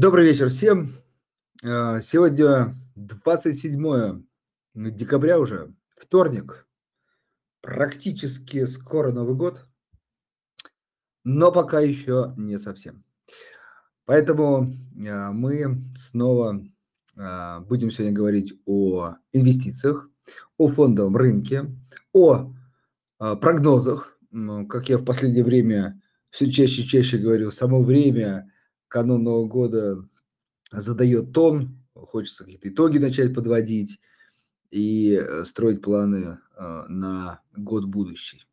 Добрый вечер всем. Э, сегодня 27 декабря уже, вторник. Практически скоро Новый год, но пока еще не совсем. Поэтому э, мы снова э, будем сегодня говорить о инвестициях, о фондовом рынке, о прогнозах. Как я в последнее время все чаще и чаще говорю, само время канун Нового года задает тон, хочется какие-то итоги начать подводить и э, строить планы э, на год будущий.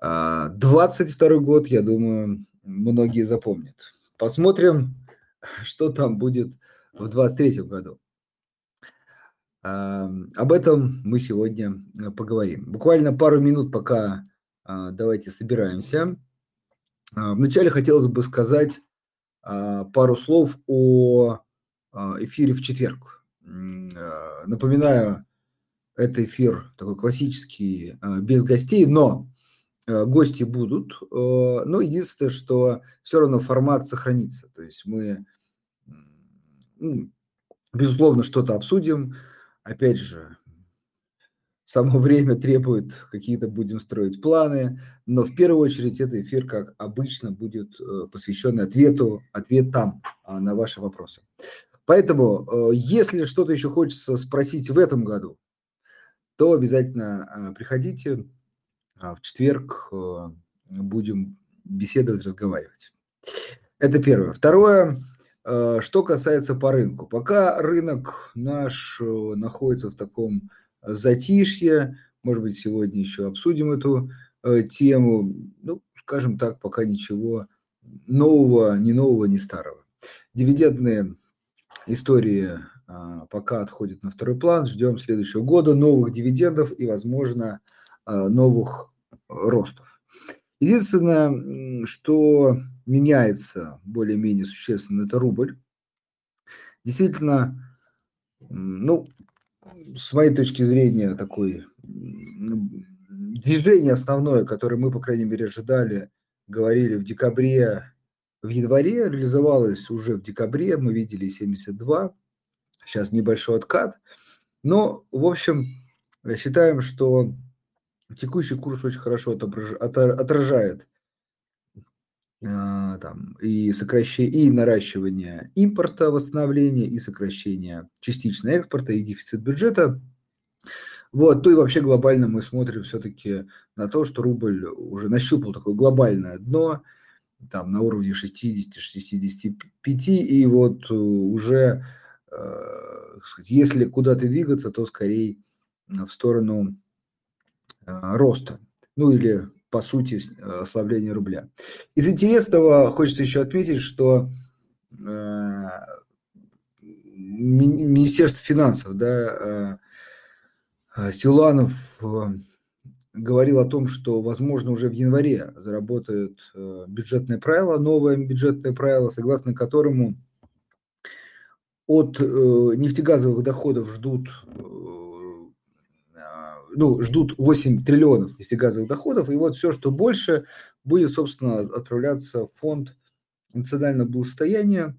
22 а, год, я думаю, многие запомнят. Посмотрим, что там будет в 23 году. А, об этом мы сегодня э, поговорим. Буквально пару минут, пока а, давайте собираемся. Вначале хотелось бы сказать пару слов о а, эфире в четверг. А, напоминаю, это эфир такой классический, без гостей, но гости будут. Но единственное, что все равно формат сохранится. То есть мы, ну, безусловно, что-то обсудим. Опять же, само время требует, какие-то будем строить планы, но в первую очередь это эфир, как обычно, будет э, посвящен ответу, ответам а, на ваши вопросы. Поэтому, э, если что-то еще хочется спросить в этом году, то обязательно а, приходите. А, в четверг э, будем беседовать, разговаривать. Это первое. Второе, что касается по рынку. Пока рынок наш находится в таком затишье. Может быть, сегодня еще обсудим эту э, тему. Ну, скажем так, пока ничего нового, ни нового, ни старого. Дивидендные истории а, пока отходят на второй план. Ждем следующего года новых дивидендов и, возможно, а, новых ростов. Единственное, что меняется более-менее существенно, это рубль. Действительно, ну, с моей точки зрения, такое движение основное, которое мы, по крайней мере, ожидали, говорили в декабре, в январе, реализовалось уже в декабре, мы видели 72, сейчас небольшой откат, но, в общем, считаем, что текущий курс очень хорошо отражает а, там, и сокращение, и наращивание импорта, восстановление, и сокращение частично экспорта, и дефицит бюджета. Вот, то и вообще глобально мы смотрим все-таки на то, что рубль уже нащупал такое глобальное дно, там на уровне 60-65, и вот уже, э, если куда-то двигаться, то скорее в сторону э, роста. Ну или по сути, э, ослабления рубля. Из интересного хочется еще отметить, что э, Министерство финансов, да, э, Силуанов говорил о том, что, возможно, уже в январе заработают бюджетное правило, новое бюджетное правило, согласно которому от нефтегазовых доходов ждут ну, ждут 8 триллионов нефтегазовых доходов, и вот все, что больше, будет, собственно, отправляться в фонд национального благосостояния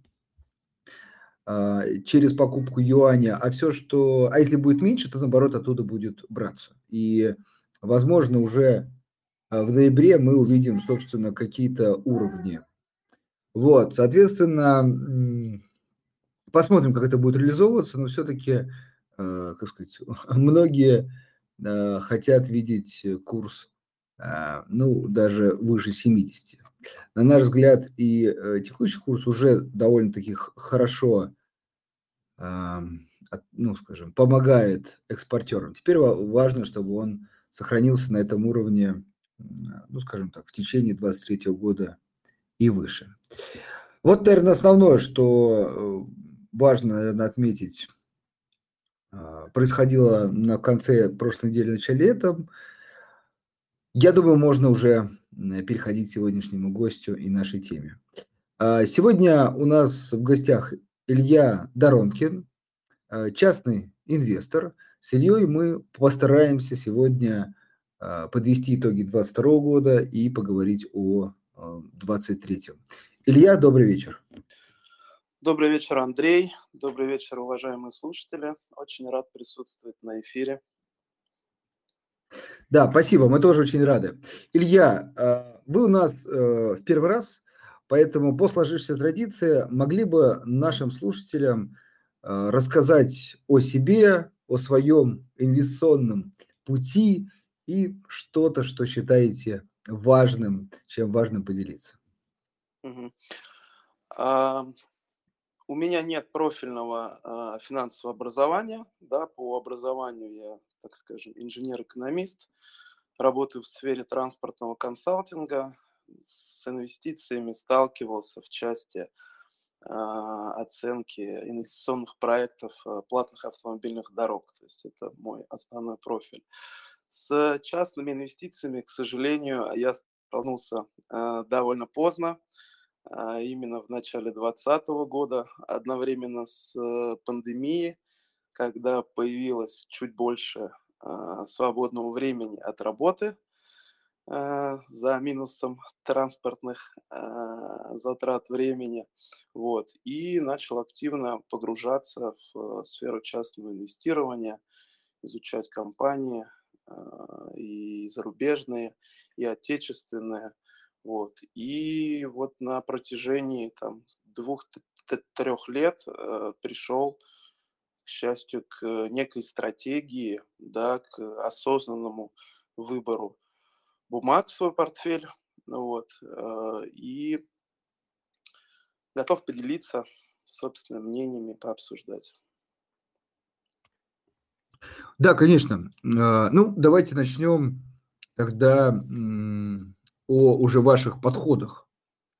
а, через покупку юаня, а все, что... А если будет меньше, то, наоборот, оттуда будет браться. И, возможно, уже а, в ноябре мы увидим, собственно, какие-то уровни. Вот, соответственно, посмотрим, как это будет реализовываться, но все-таки, а, как сказать, многие хотят видеть э, курс, а, ну, даже выше 70. На наш взгляд, и э, текущий курс уже довольно-таки хорошо, ну, скажем, помогает экспортерам. Теперь важно, чтобы он сохранился на этом уровне, ну, скажем так, в течение 2023 года и выше. Вот, наверное, основное, что важно, наверное, отметить а, происходило на конце прошлой недели, начале лета. Я думаю, можно уже переходить к сегодняшнему гостю и нашей теме. А, сегодня у нас в гостях Илья Доронкин, а, частный инвестор. С Ильей мы постараемся сегодня подвести итоги 2022 года и поговорить о 2023. Илья, добрый вечер. Добрый вечер, Андрей. Добрый вечер, уважаемые слушатели. Очень рад присутствовать на эфире. Да, спасибо, мы тоже очень рады. Илья, э, вы у нас э, в первый раз, поэтому по сложившейся традиции могли бы нашим слушателям э, рассказать о себе, о своем инвестиционном пути и что-то, что считаете важным, чем важно поделиться. Угу. А, у меня нет профильного а, финансового образования, да, по образованию я так скажем, инженер-экономист, работаю в сфере транспортного консалтинга, с инвестициями сталкивался в части э, оценки инвестиционных проектов э, платных автомобильных дорог. То есть это мой основной профиль. С частными инвестициями, к сожалению, я столкнулся э, довольно поздно, э, именно в начале 2020 года, одновременно с э, пандемией когда появилось чуть больше э, свободного времени от работы э, за минусом транспортных э, затрат времени, вот, и начал активно погружаться в сферу частного инвестирования, изучать компании и зарубежные, и отечественные, вот, и вот на протяжении там двух-трех лет пришел к счастью, к некой стратегии, да, к осознанному выбору бумаг в свой портфель. Вот, э, и готов поделиться собственными мнениями, пообсуждать. Да, конечно. А, ну, давайте начнем тогда о уже ваших подходах.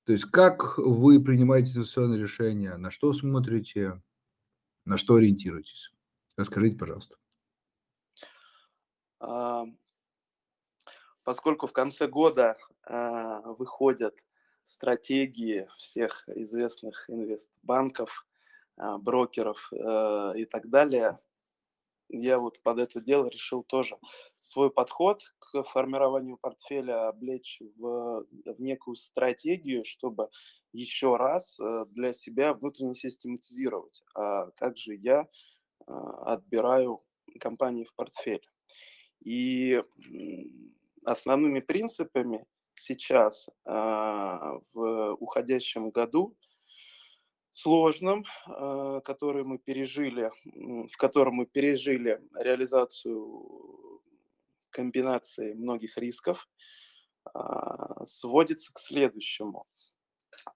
То есть как вы принимаете инвестиционные решения, на что смотрите, на что ориентируетесь? Расскажите, пожалуйста. А, поскольку в конце года а, выходят стратегии всех известных инвестбанков, а, брокеров и так далее, я вот под это дело решил тоже свой подход к формированию портфеля облечь в, в некую стратегию, чтобы еще раз э, для себя внутренне систематизировать, а как же я а, отбираю компании в портфель. И основными принципами сейчас а, в уходящем году сложным, а, который мы пережили, в котором мы пережили реализацию комбинации многих рисков, сводится к следующему.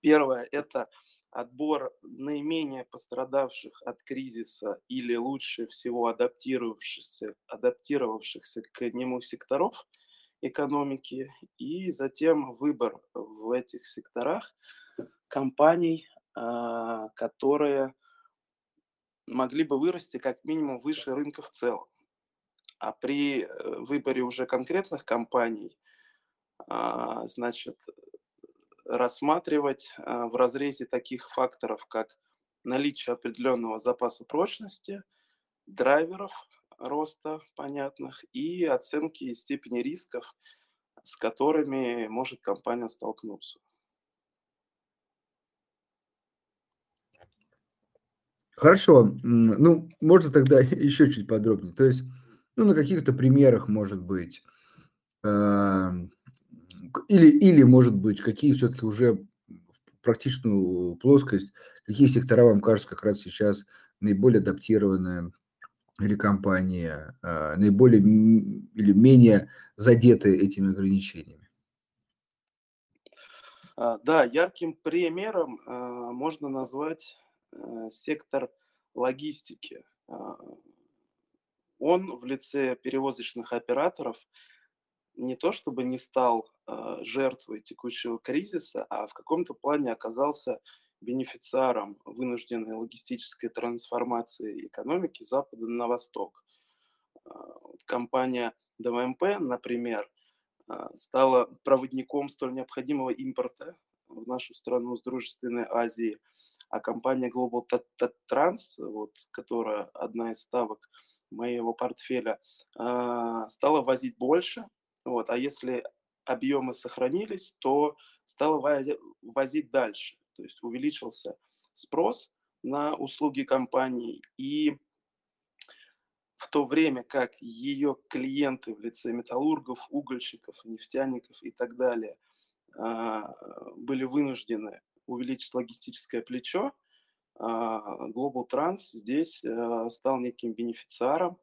Первое – это отбор наименее пострадавших от кризиса или лучше всего адаптировавшихся, адаптировавшихся к нему секторов экономики, и затем выбор в этих секторах компаний, а, которые могли бы вырасти как минимум выше рынка в целом. А при э, выборе уже конкретных компаний, а, значит, рассматривать а, в разрезе таких факторов, как наличие определенного запаса прочности, драйверов роста понятных и оценки степени рисков, с которыми может компания столкнуться. Хорошо. Ну, можно тогда еще чуть подробнее. То есть, ну, на каких-то примерах, может быть, или, или, может быть, какие все-таки уже в практичную плоскость, какие сектора вам кажется как раз сейчас наиболее адаптированные или компании, а, наиболее или менее задеты этими ограничениями? А, да, ярким примером а, можно назвать сектор логистики. Он в лице перевозочных операторов не то чтобы не стал э, жертвой текущего кризиса, а в каком-то плане оказался бенефициаром вынужденной логистической трансформации экономики запада на восток. Э, компания ДМП, например, э, стала проводником столь необходимого импорта в нашу страну с дружественной Азии, а компания Global Trans, вот, которая одна из ставок моего портфеля, стала возить больше, вот. А если объемы сохранились, то стало возить дальше. То есть увеличился спрос на услуги компании. И в то время как ее клиенты в лице металлургов, угольщиков, нефтяников и так далее а, были вынуждены увеличить логистическое плечо, а, Global Trans здесь э, стал неким бенефициаром.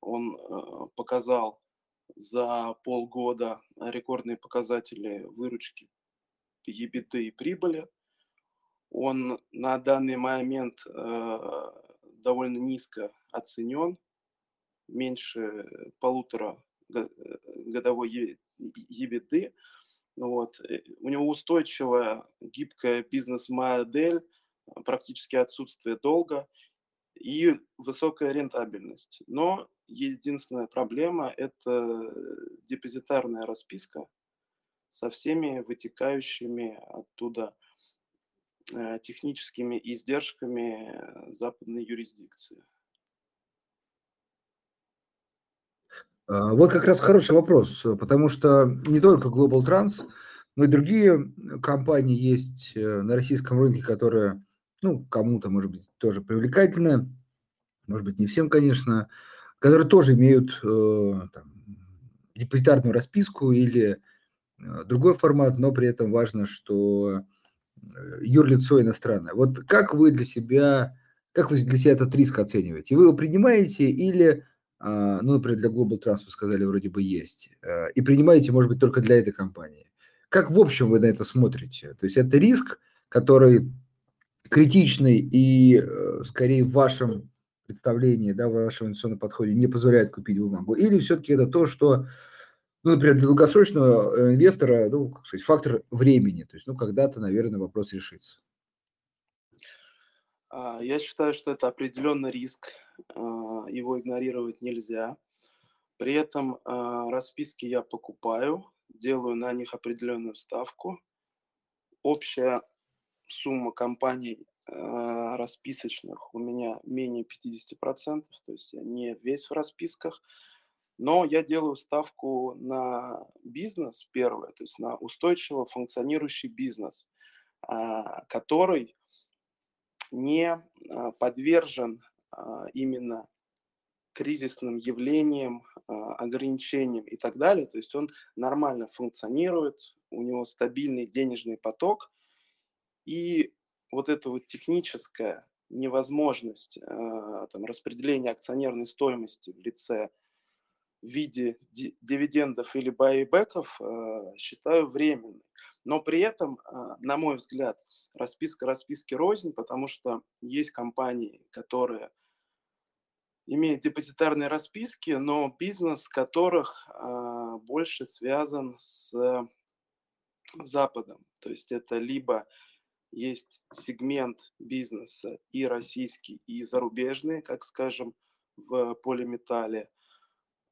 Он э, показал за полгода рекордные показатели выручки EBITDA и прибыли. Он на данный момент э, довольно низко оценен, меньше полутора годовой EBITDA. Вот. У него устойчивая, гибкая бизнес-модель, практически отсутствие долга и высокая рентабельность. Но единственная проблема – это депозитарная расписка со всеми вытекающими оттуда э, техническими издержками западной юрисдикции. А, вот как раз хороший вопрос, потому что не только Global Trans, но и другие компании есть э, на российском рынке, которые ну, кому-то, может быть, тоже привлекательная, может быть, не всем, конечно, которые тоже имеют э, там, депозитарную расписку или э, другой формат, но при этом важно, что юрлицо иностранное. Вот как вы для себя, как вы для себя этот риск оцениваете? Вы его принимаете или, ну, например, для Global вы сказали, вроде бы есть, э, и принимаете, может быть, только для этой компании? Как в общем вы на это смотрите? То есть это риск, который критичный и э, скорее в вашем представлении, да, в вашем инвестиционном подходе не позволяет купить бумагу? Или все-таки это то, что, ну, например, для долгосрочного э, инвестора, ну, как сказать, фактор времени, то есть, ну, когда-то, наверное, вопрос решится? А, я считаю, что это определенный риск, а, его игнорировать нельзя. При этом а, расписки я покупаю, делаю на них определенную ставку. Общая сумма компаний расписочных у меня менее 50%, то есть я не весь в расписках, но я делаю ставку на бизнес первое, то есть на устойчиво функционирующий бизнес, который не э, подвержен э, именно кризисным явлениям, ограничениям и так далее. То есть он нормально функционирует, у него стабильный денежный поток, и вот эта вот техническая невозможность там, распределения акционерной стоимости в лице в виде дивидендов или байбеков э, считаю временной. Но при этом, э, на мой взгляд, расписка расписки рознь, потому что есть компании, которые имеют депозитарные расписки, но бизнес которых э, больше связан с Западом. То есть это либо есть сегмент бизнеса и российский, и зарубежный, как скажем, в полиметалле.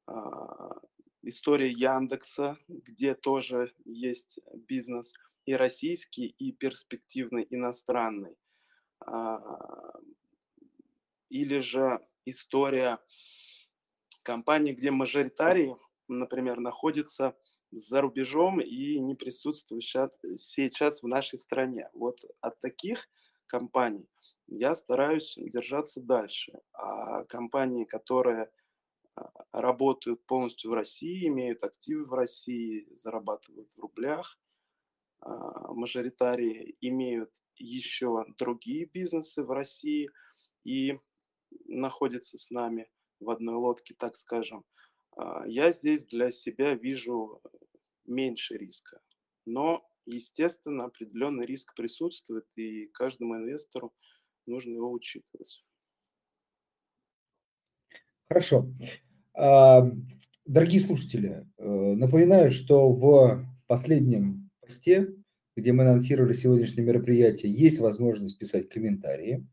А, история Яндекса, где тоже есть бизнес и российский, и перспективный иностранный. А, или же история компании, где мажоритарий, например, находится за рубежом и не присутствуют сейчас в нашей стране. Вот от таких компаний я стараюсь держаться дальше. А компании, которые работают полностью в России, имеют активы в России, зарабатывают в рублях, а, мажоритарии имеют еще другие бизнесы в России и находятся с нами в одной лодке, так скажем, а, я здесь для себя вижу меньше риска. Но, естественно, определенный риск присутствует, и каждому инвестору нужно его учитывать. Хорошо. Дорогие слушатели, э, напоминаю, что в последнем посте, где мы анонсировали сегодняшнее мероприятие, есть возможность писать комментарии,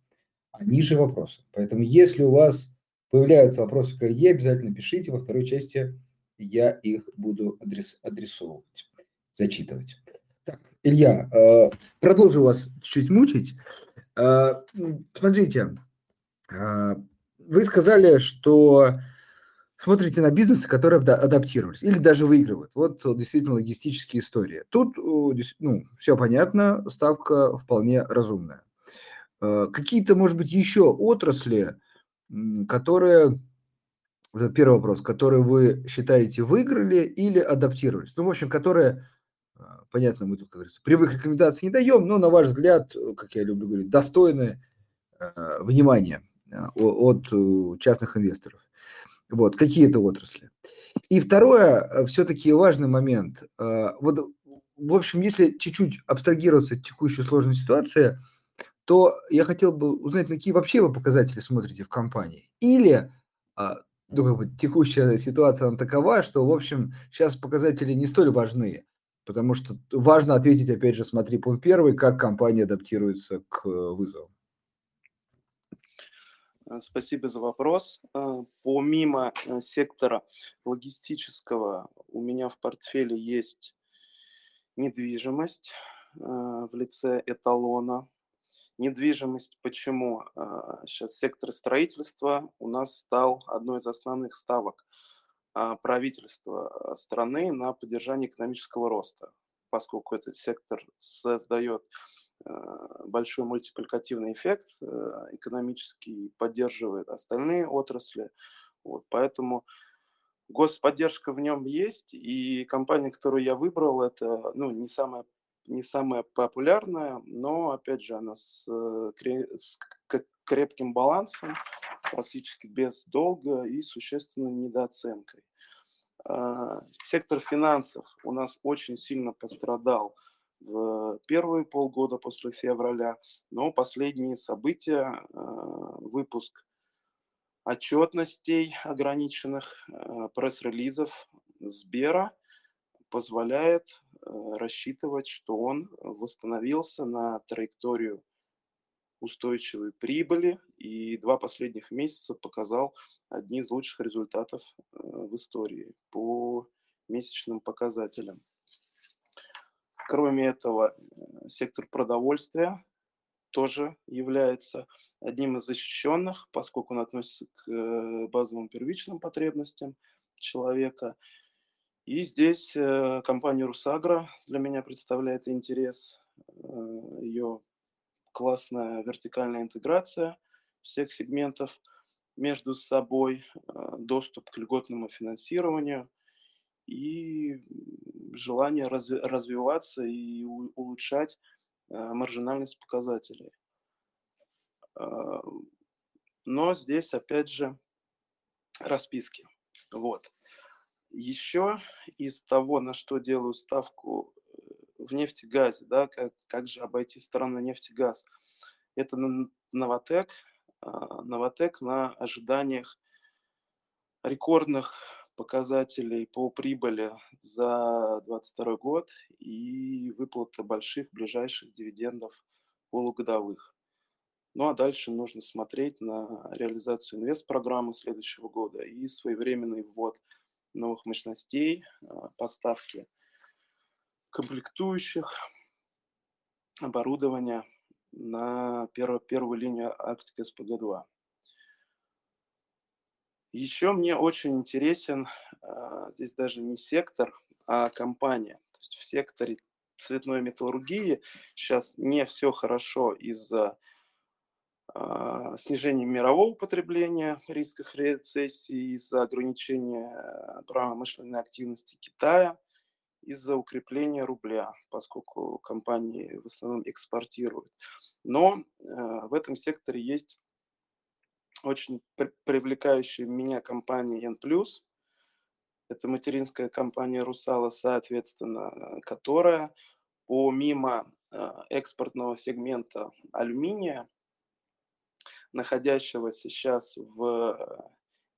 а ниже вопросы. Поэтому, если у вас появляются вопросы к Илье, обязательно пишите. Во второй части я их буду адрес, адресовывать, зачитывать. Так, Илья, э, продолжу вас чуть-чуть мучить. Э, смотрите, вы сказали, что смотрите на бизнесы, которые адаптировались или даже выигрывают. Вот действительно логистические истории. Тут ну, все понятно, ставка вполне разумная. Э, какие-то, может быть, еще отрасли, которые, первый вопрос, которые вы считаете выиграли или адаптировались? Ну, в общем, которые, а, понятно, мы тут, как говорится, прямых рекомендаций не даем, но, на ваш взгляд, как я люблю говорить, достойны э, внимания э, от частных инвесторов. Вот, какие это отрасли. И второе, все-таки важный момент. Вот, в общем, если чуть-чуть абстрагироваться от текущей сложной ситуации – то я хотел бы узнать, на какие вообще вы показатели смотрите в компании. Или а, ну, как бы, текущая ситуация она такова, что, в общем, сейчас показатели не столь важны, потому что важно ответить, опять же, смотри, пункт первый, как компания адаптируется к вызовам. Э, спасибо за вопрос. Э, помимо э, сектора логистического, у меня в портфеле есть недвижимость в лице эталона, Недвижимость почему? Сейчас сектор строительства у нас стал одной из основных ставок правительства страны на поддержание экономического роста, поскольку этот сектор создает большой мультипликативный эффект экономический, поддерживает остальные отрасли. Вот, поэтому господдержка в нем есть, и компания, которую я выбрал, это ну, не самая не самая популярная, но, опять же, она с, э, с крепким балансом, практически без долга и существенной недооценкой. А, сектор финансов у нас очень сильно пострадал в первые полгода после февраля, но последние события, а, выпуск отчетностей ограниченных, а, пресс-релизов Сбера позволяет Э, рассчитывать, что он восстановился на траекторию устойчивой прибыли и два последних месяца показал одни из лучших результатов в истории по месячным показателям. Кроме этого, э, сектор продовольствия тоже является одним из защищенных, поскольку он относится к базовым первичным потребностям человека – и здесь э, компания Русагра для меня представляет интерес. Э, ее классная вертикальная интеграция всех сегментов между собой, э, доступ к льготному финансированию и желание разви- развиваться и у- улучшать маржинальность показателей. Но здесь, опять же, расписки. Вот. Еще из того, на что делаю ставку э, в нефтегазе, да, как, как же обойти сторону нефтегаз, это Новотек, а, Новотек на ожиданиях рекордных показателей по прибыли за 2022 год и выплата больших ближайших дивидендов полугодовых. Ну а дальше нужно смотреть на реализацию инвест-программы следующего года и своевременный ввод – новых мощностей, а, поставки комплектующих, оборудования на первую, первую линию Арктика СПГ-2. Еще мне очень интересен а, здесь даже не сектор, а компания. То есть в секторе цветной металлургии сейчас не все хорошо из-за а, снижение мирового потребления, рисков рецессии из-за ограничения промышленной активности Китая, из-за укрепления рубля, поскольку компании в основном экспортируют. Но э, в этом секторе есть очень привлекающая меня компания N+. Это материнская компания Русала, соответственно, которая помимо э, экспортного сегмента алюминия находящегося сейчас в э,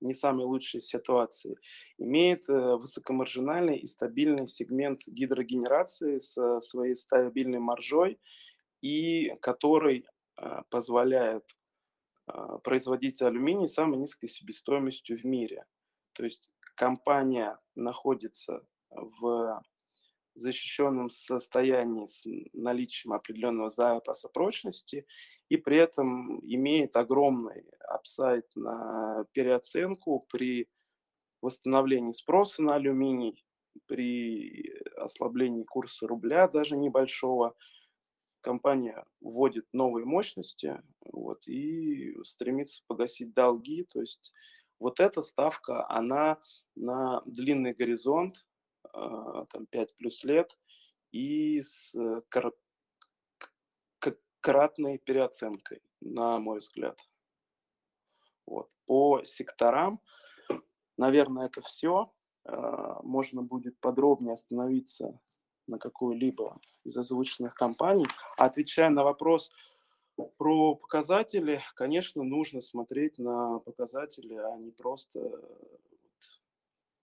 не самой лучшей ситуации, имеет э, высокомаржинальный и стабильный сегмент гидрогенерации с своей стабильной маржой, и который э, позволяет производить алюминий с самой низкой себестоимостью в мире. То есть компания находится в защищенном состоянии с наличием определенного запаса прочности и при этом имеет огромный апсайт на переоценку при восстановлении спроса на алюминий, при ослаблении курса рубля даже небольшого, компания вводит новые мощности вот, и стремится погасить долги. То есть вот эта ставка, она на длинный горизонт, а, там 5 плюс лет, и с кратной переоценкой, на мой взгляд. Вот. По секторам, наверное, это все. А, можно будет подробнее остановиться на какой-либо из озвученных компаний. Отвечая на вопрос про показатели, конечно, нужно смотреть на показатели, а не просто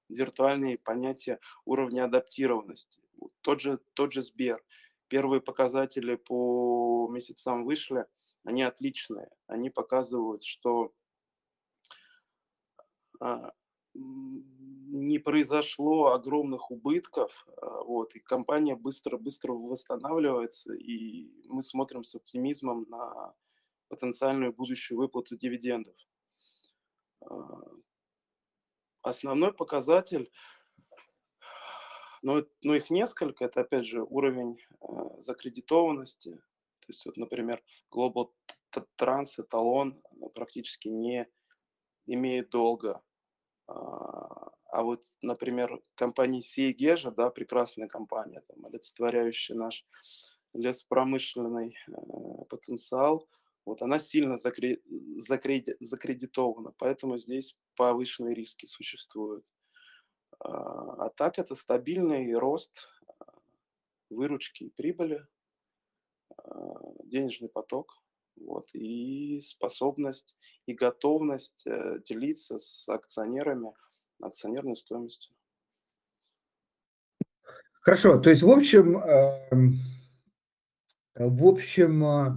виртуальные понятия уровня адаптированности. Тот же, тот же Сбер. Первые показатели по месяцам вышли, они отличные. Они показывают, что а, не произошло огромных убытков, а, вот, и компания быстро-быстро восстанавливается, и мы смотрим с оптимизмом на потенциальную будущую выплату дивидендов. А, основной показатель, но, но их несколько, это опять же уровень э, закредитованности. То есть, вот, например, Global Trans эталон практически не имеет долга. А, вот, например, компания Сиегежа, да, прекрасная компания, там, олицетворяющая наш лесопромышленный э, потенциал, вот она сильно закре... Закреди... закредитована, поэтому здесь повышенные риски существуют. А, а так это стабильный рост а, выручки и прибыли, а, денежный поток вот, и способность и готовность э, делиться с акционерами акционерной стоимостью. Хорошо, то есть в общем, эм, в общем, э,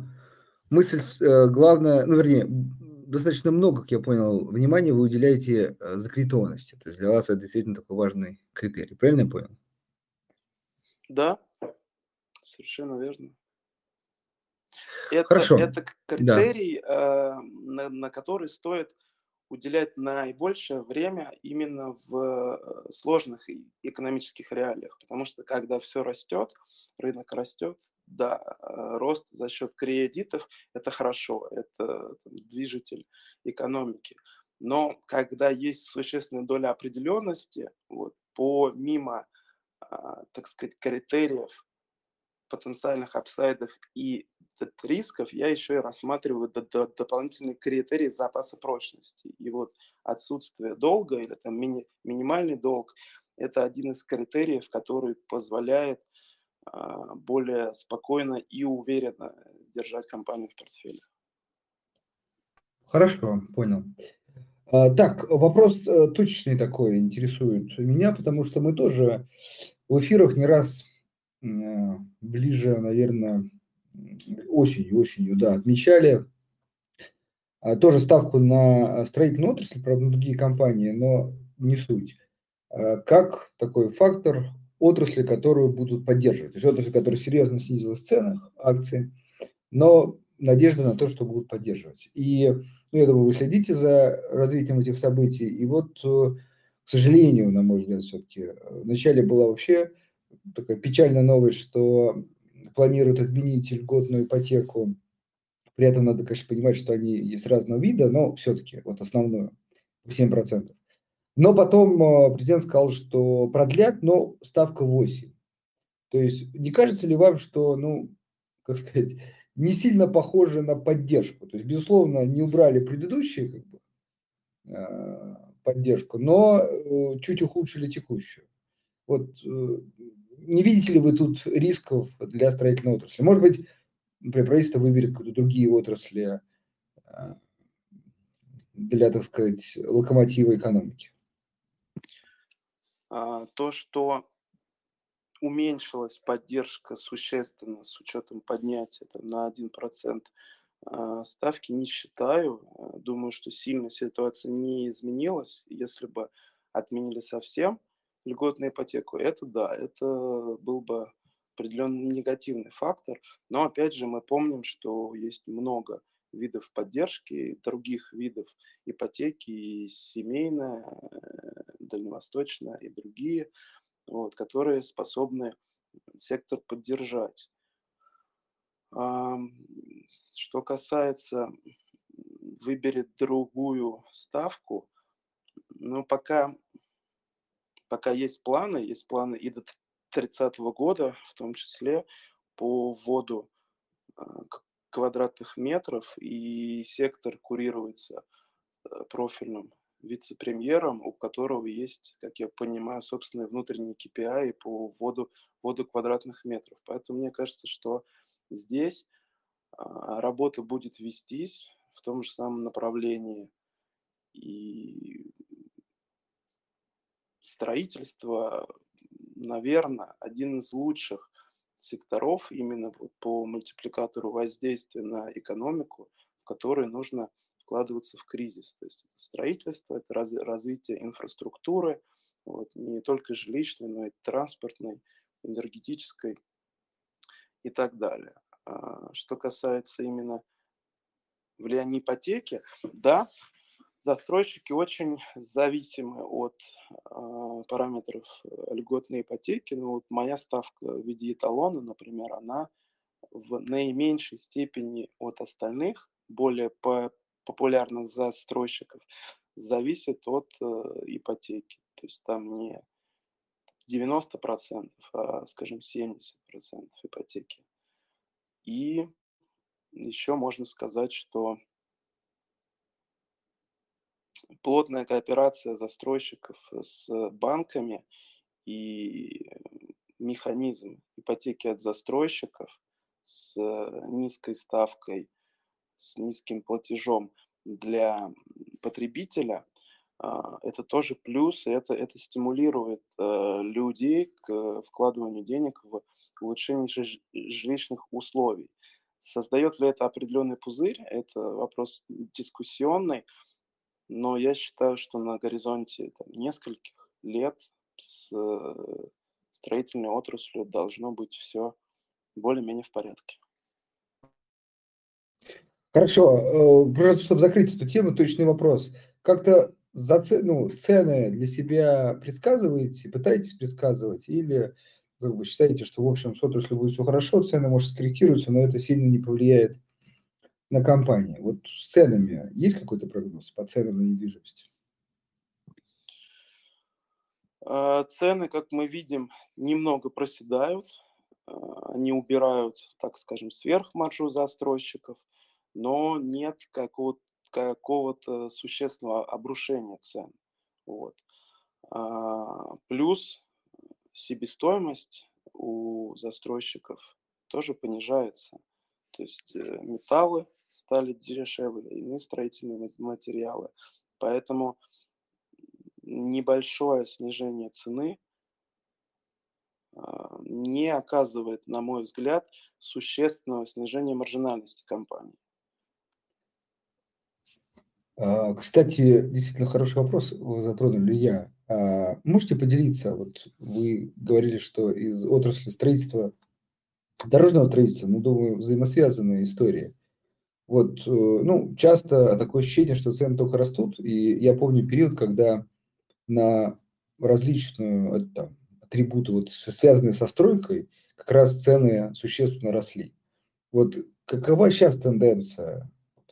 мысль э, главная, ну, вернее, достаточно много, как я понял, внимания вы уделяете закредитованности. То есть для вас это действительно такой важный критерий. Правильно я понял? Да, совершенно верно. Это, Хорошо. это критерий, да. э, на, на который стоит уделять наибольшее время именно в э, сложных экономических реалиях, потому что когда все растет, рынок растет, да, э, рост за счет кредитов – это хорошо, это там, движитель экономики. Но когда есть существенная доля определенности, вот, помимо, а, так сказать, критериев потенциальных апсайдов и рисков, я еще и рассматриваю дополнительные критерии запаса прочности. И вот отсутствие долга или там мини, минимальный долг – это один из критериев, который позволяет а, более спокойно и уверенно держать компанию в портфеле. Хорошо, понял. А, так, вопрос э, точечный такой интересует меня, потому что мы тоже в эфирах не раз ближе, наверное, осенью, осенью, да, отмечали а, тоже ставку на строительную отрасль, правда, на другие компании, но не суть. А, как такой фактор отрасли, которую будут поддерживать. То есть отрасль, которая серьезно снизилась в ценах акций, но надежда на то, что будут поддерживать. И ну, я думаю, вы следите за развитием этих событий. И вот, э, к сожалению, на мой взгляд, все-таки, э, вначале была вообще такая печальная новость, что планируют отменить льготную ипотеку. При этом надо, конечно, понимать, что они есть разного вида, но все-таки вот основную, 7%. Но потом э, президент сказал, что продлят, но ставка 8. То есть не кажется ли вам, что, ну, как сказать, не сильно похоже на поддержку? То есть, безусловно, не убрали предыдущую как бы, э, поддержку, но э, чуть ухудшили текущую. Вот не видите ли вы тут рисков для строительной отрасли? Может быть, например, правительство выберет какие-то другие отрасли а, для, так сказать, локомотива экономики? А, то, что уменьшилась поддержка существенно с учетом поднятия там, на 1% а, ставки, не считаю. Думаю, что сильно ситуация не изменилась. Если бы отменили совсем – льготную ипотеку, это да, это был бы определенный негативный фактор. Но опять же мы помним, что есть много видов поддержки, других видов ипотеки, и семейная, э, дальневосточная и другие, вот, которые способны сектор поддержать. Что касается выберет другую ставку, ну, пока, пока есть планы, есть планы и до 30 года, в том числе по вводу а, квадратных метров, и сектор курируется э, профильным вице-премьером, у которого есть, как я понимаю, собственные внутренние KPI по вводу, вводу квадратных метров. Поэтому мне кажется, что здесь а, работа будет вестись в том же самом направлении. И строительство, наверное, один из лучших секторов именно по мультипликатору воздействия на экономику, в который нужно вкладываться в кризис. То есть это строительство, это раз, развитие инфраструктуры, вот, не только жилищной, но и транспортной, энергетической и так далее. А, что касается именно влияния ипотеки, да, застройщики очень зависимы от э, параметров льготной ипотеки. Ну, вот моя ставка в виде эталона, например, она в наименьшей степени от остальных, более по популярных застройщиков, зависит от э, ипотеки. То есть там не 90%, а, скажем, 70% ипотеки. И еще можно сказать, что плотная кооперация застройщиков с банками и механизм ипотеки от застройщиков с низкой ставкой, с низким платежом для потребителя, а, это тоже плюс, и это, это стимулирует э, людей к вкладыванию денег в улучшение жилищных условий. Создает ли это определенный пузырь? Это вопрос дискуссионный, но я считаю, что на горизонте там, нескольких лет с э, строительной отраслью должно быть все более-менее в порядке. Хорошо. Э, просто чтобы закрыть эту тему, точный вопрос. Как-то за ну, цены для себя предсказываете, пытаетесь предсказывать, или как бы считаете, что в общем с отраслью будет все хорошо, цены, может, скорректируются, но это сильно не повлияет на компании. Вот с ценами есть какой-то прогноз по ценам на недвижимость? А, цены, как мы видим, немного проседают. А, они убирают, так скажем, сверхмаржу застройщиков, но нет какого-то какого-то существенного обрушения цен. Вот. А, плюс себестоимость у застройщиков тоже понижается. То есть э, металлы стали дешевле, иные строительные материалы. Поэтому небольшое снижение цены а, не оказывает, на мой взгляд, существенного снижения маржинальности компании. А, кстати, действительно хороший вопрос вы затронули я. А, можете поделиться, вот вы говорили, что из отрасли строительства, дорожного строительства, ну, думаю, взаимосвязанная история. Вот, э, ну, часто такое ощущение, что цены только растут, и я помню период, когда на различную э, там, атрибуты, вот, связанные со стройкой, как раз цены существенно росли. Вот какова сейчас тенденция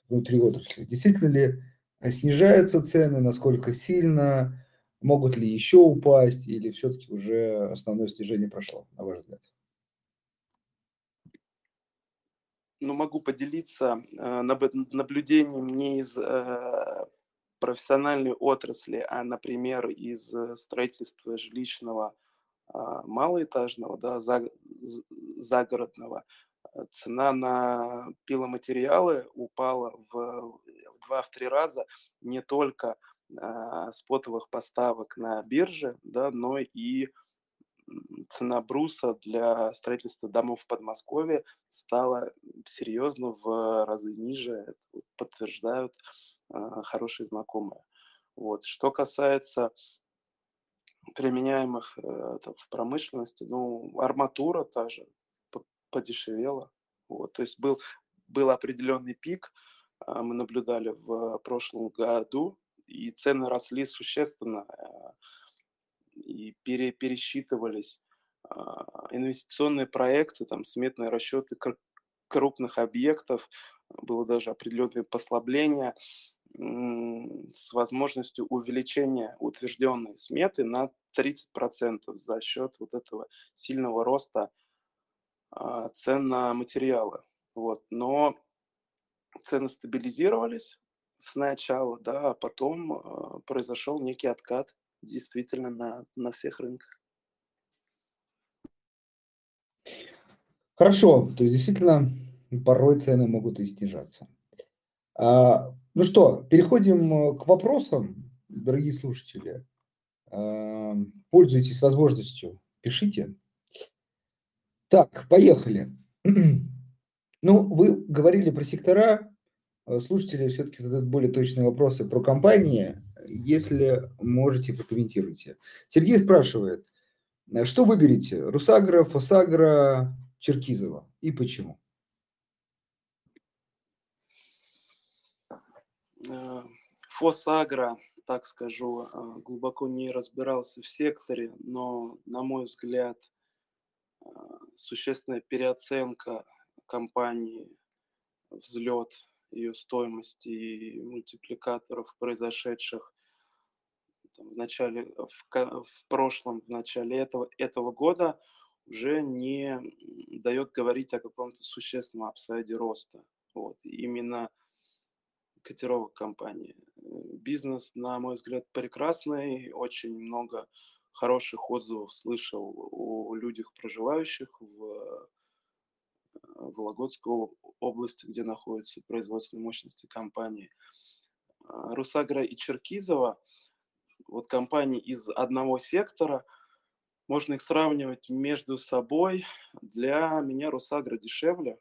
внутри отрасли? Действительно ли а снижаются цены, насколько сильно, могут ли еще упасть, или все-таки уже основное снижение прошло, на ваш взгляд? Ну, могу поделиться э, наблюдением не из э, профессиональной отрасли, а, например, из э, строительства жилищного э, малоэтажного, да, за, загородного. Цена на пиломатериалы упала в два-три раза не только спотовых поставок на бирже, да, но и цена бруса для строительства домов в Подмосковье стала серьезно в разы ниже, подтверждают э, хорошие знакомые. Вот. Что касается применяемых э, там, в промышленности, ну, арматура та же подешевела. Вот. То есть был, был определенный пик, а, мы наблюдали в прошлом году, и цены росли существенно, а, и пере, пересчитывались а, инвестиционные проекты, там, сметные расчеты крупных объектов было даже определенное послабление с возможностью увеличения утвержденной сметы на 30% за счет вот этого сильного роста а, цен на материалы. Вот. Но цены стабилизировались сначала, да, а потом а, произошел некий откат действительно на, на всех рынках. Хорошо, то есть действительно порой цены могут и снижаться. А, ну что, переходим к вопросам, дорогие слушатели. А, пользуйтесь возможностью, пишите. Так, поехали. Ну, вы говорили про сектора, слушатели все-таки задают более точные вопросы про компании. Если можете, прокомментируйте. Сергей спрашивает, э, что выберете, Русагра, Фосагра, Черкизова и почему? Э, Фосагра, так скажу, э, глубоко не разбирался в секторе, но, на мой взгляд, существенная переоценка компании, взлет ее стоимости и мультипликаторов, произошедших там, в начале, в, в прошлом, в начале этого, этого года, уже не дает говорить о каком-то существенном апсайде роста. Вот. Именно котировок компании. Бизнес, на мой взгляд, прекрасный, очень много хороших отзывов слышал о людях, проживающих в Вологодской области, где находятся производственные мощности компании. А, Русагра и Черкизова, вот компании из одного сектора, можно их сравнивать между собой. Для меня Русагра дешевле,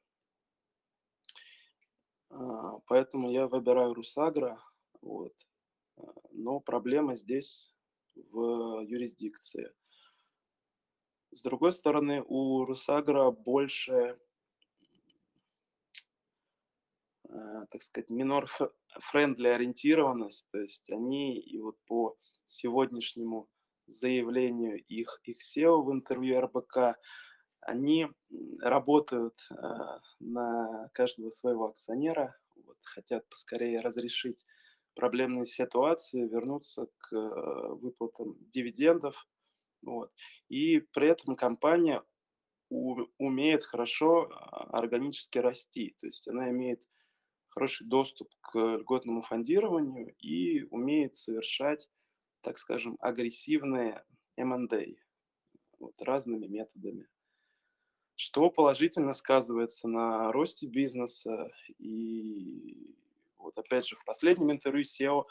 а, поэтому я выбираю Русагра. Вот. А, но проблема здесь в юрисдикции. С другой стороны, у Русагра больше, а, так сказать, минор- friendly ориентированность. То есть они и вот по сегодняшнему заявлению их, их CEO в интервью РБК, они работают э, на каждого своего акционера, вот, хотят поскорее разрешить проблемные ситуации, вернуться к э, выплатам дивидендов. Вот. И при этом компания у, умеет хорошо а, органически расти, то есть она имеет хороший доступ к льготному фондированию и умеет совершать, так скажем, агрессивные M&A вот, разными методами что положительно сказывается на росте бизнеса. И вот опять же в последнем интервью SEO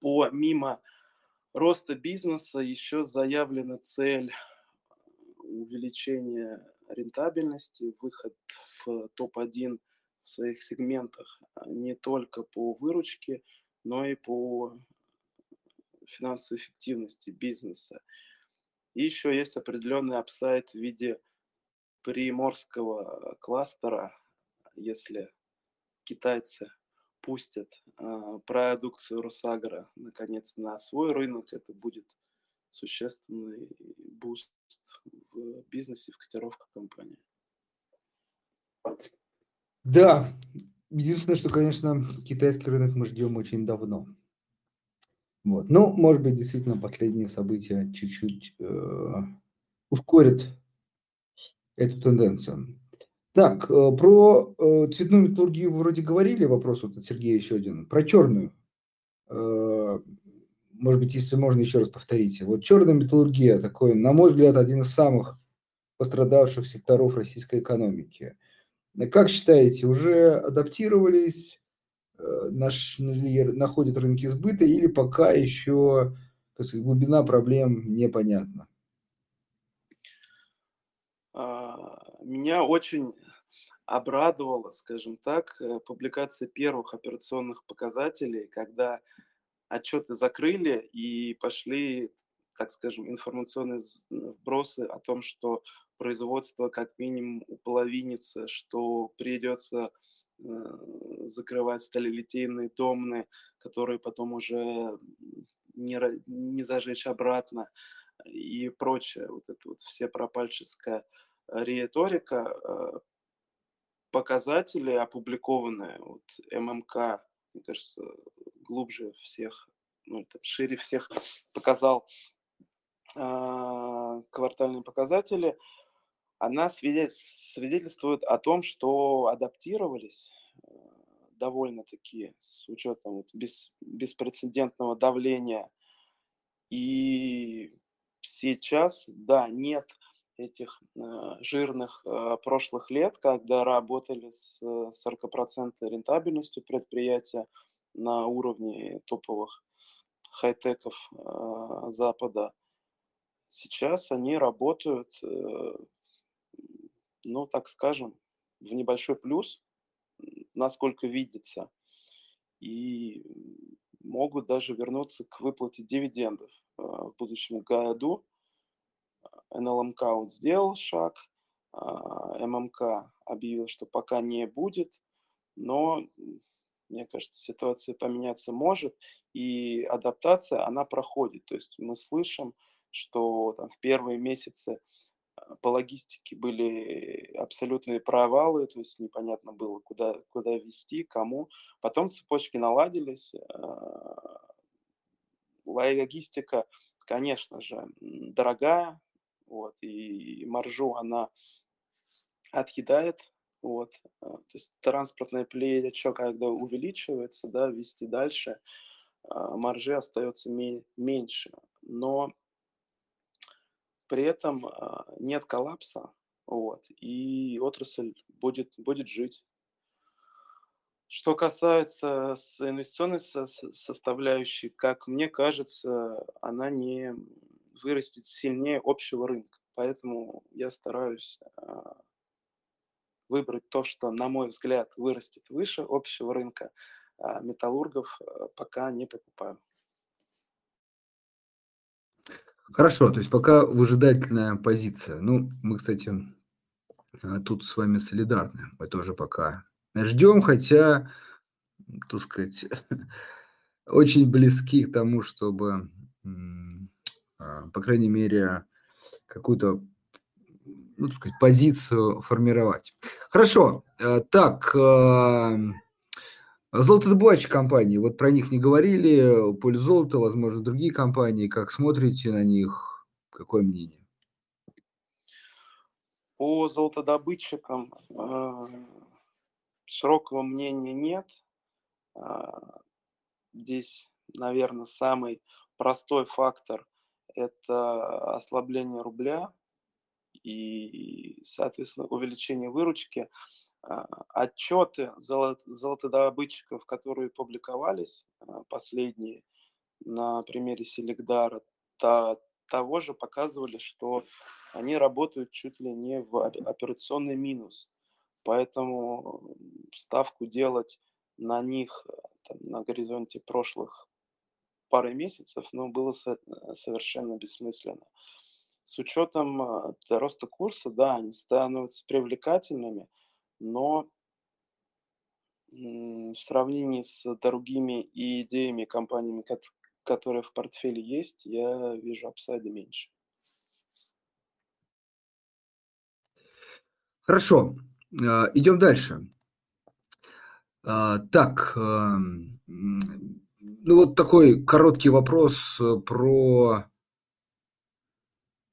помимо роста бизнеса еще заявлена цель увеличения рентабельности, выход в топ-1 в своих сегментах а не только по выручке, но и по финансовой эффективности бизнеса. И еще есть определенный апсайт в виде приморского кластера, если китайцы пустят э, продукцию Русагро наконец на свой рынок, это будет существенный boost в бизнесе, в котировках компании. Да, единственное, что, конечно, китайский рынок мы ждем очень давно. Вот. Ну, может быть, действительно, последние события чуть-чуть э, ускорят эту тенденцию. Так, э, про э, цветную металлургию вроде говорили, вопрос вот от Сергея еще один. Про черную. Э, может быть, если можно еще раз повторите. Вот черная металлургия, такой, на мой взгляд, один из самых пострадавших секторов российской экономики. Как считаете, уже адаптировались, нашли, находят рынки сбыта или пока еще сказать, глубина проблем непонятна? Меня очень обрадовала, скажем так, э, публикация первых операционных показателей, когда отчеты закрыли и пошли, так скажем, информационные вбросы о том, что производство как минимум уполовинится, что придется э, закрывать сталелитейные домны, которые потом уже не, не зажечь обратно и прочее, вот это вот все пропальческое риторика, э, показатели опубликованные, вот ММК, мне кажется, глубже всех, ну, там, шире всех показал э, квартальные показатели, она свидетельствует о том, что адаптировались э, довольно-таки с учетом вот бес, беспрецедентного давления. И сейчас, да, нет этих э, жирных э, прошлых лет, когда работали с 40% рентабельностью предприятия на уровне топовых хай-теков Запада. Сейчас они работают, ну, так скажем, в небольшой плюс, насколько видится, и могут даже вернуться к выплате дивидендов э, в будущем году. НЛМК вот сделал шаг, а, ММК объявил, что пока не будет, но мне кажется, ситуация поменяться может, и адаптация, она проходит. То есть мы слышим, что там, в первые месяцы а, по логистике были абсолютные провалы, то есть непонятно было, куда, куда вести, кому. Потом цепочки наладились. А, логистика, конечно же, дорогая, вот, и маржу она отъедает, вот, а, то есть транспортная плечо, когда увеличивается, да, вести дальше, маржи остается меньше, но при этом нет коллапса, вот, и отрасль будет, будет жить. Что касается инвестиционной составляющей, как мне кажется, она не вырастет сильнее общего рынка. Поэтому я стараюсь а, выбрать то, что, на мой взгляд, вырастет выше общего рынка. А металлургов а, пока не покупаю. Хорошо, то есть пока выжидательная позиция. Ну, мы, кстати, тут с вами солидарны. Мы тоже пока ждем, хотя, так сказать, очень близки к тому, чтобы а, по крайней мере, какую-то ну, так сказать, позицию формировать. Хорошо. Э, так, эм, золотодобывающие компании, вот про них не говорили, поле золота, возможно, другие компании. Как смотрите на них? Какое мнение? По золотодобытчикам э, широкого мнения нет. Э, здесь, наверное, самый простой фактор – это ослабление рубля и, соответственно, увеличение выручки. А, отчеты золотодобытчиков, которые публиковались а, последние на примере Селегдара, того же показывали, что они работают чуть ли не в операционный минус. Поэтому ставку делать на них там, на горизонте прошлых пары месяцев, но было совершенно бессмысленно. С учетом э, роста курса, да, они становятся привлекательными, но в сравнении с другими идеями компаниями, которые в портфеле есть, я вижу апсайда меньше. Хорошо, а, идем дальше. А, так, эм, ну вот такой короткий вопрос э, про,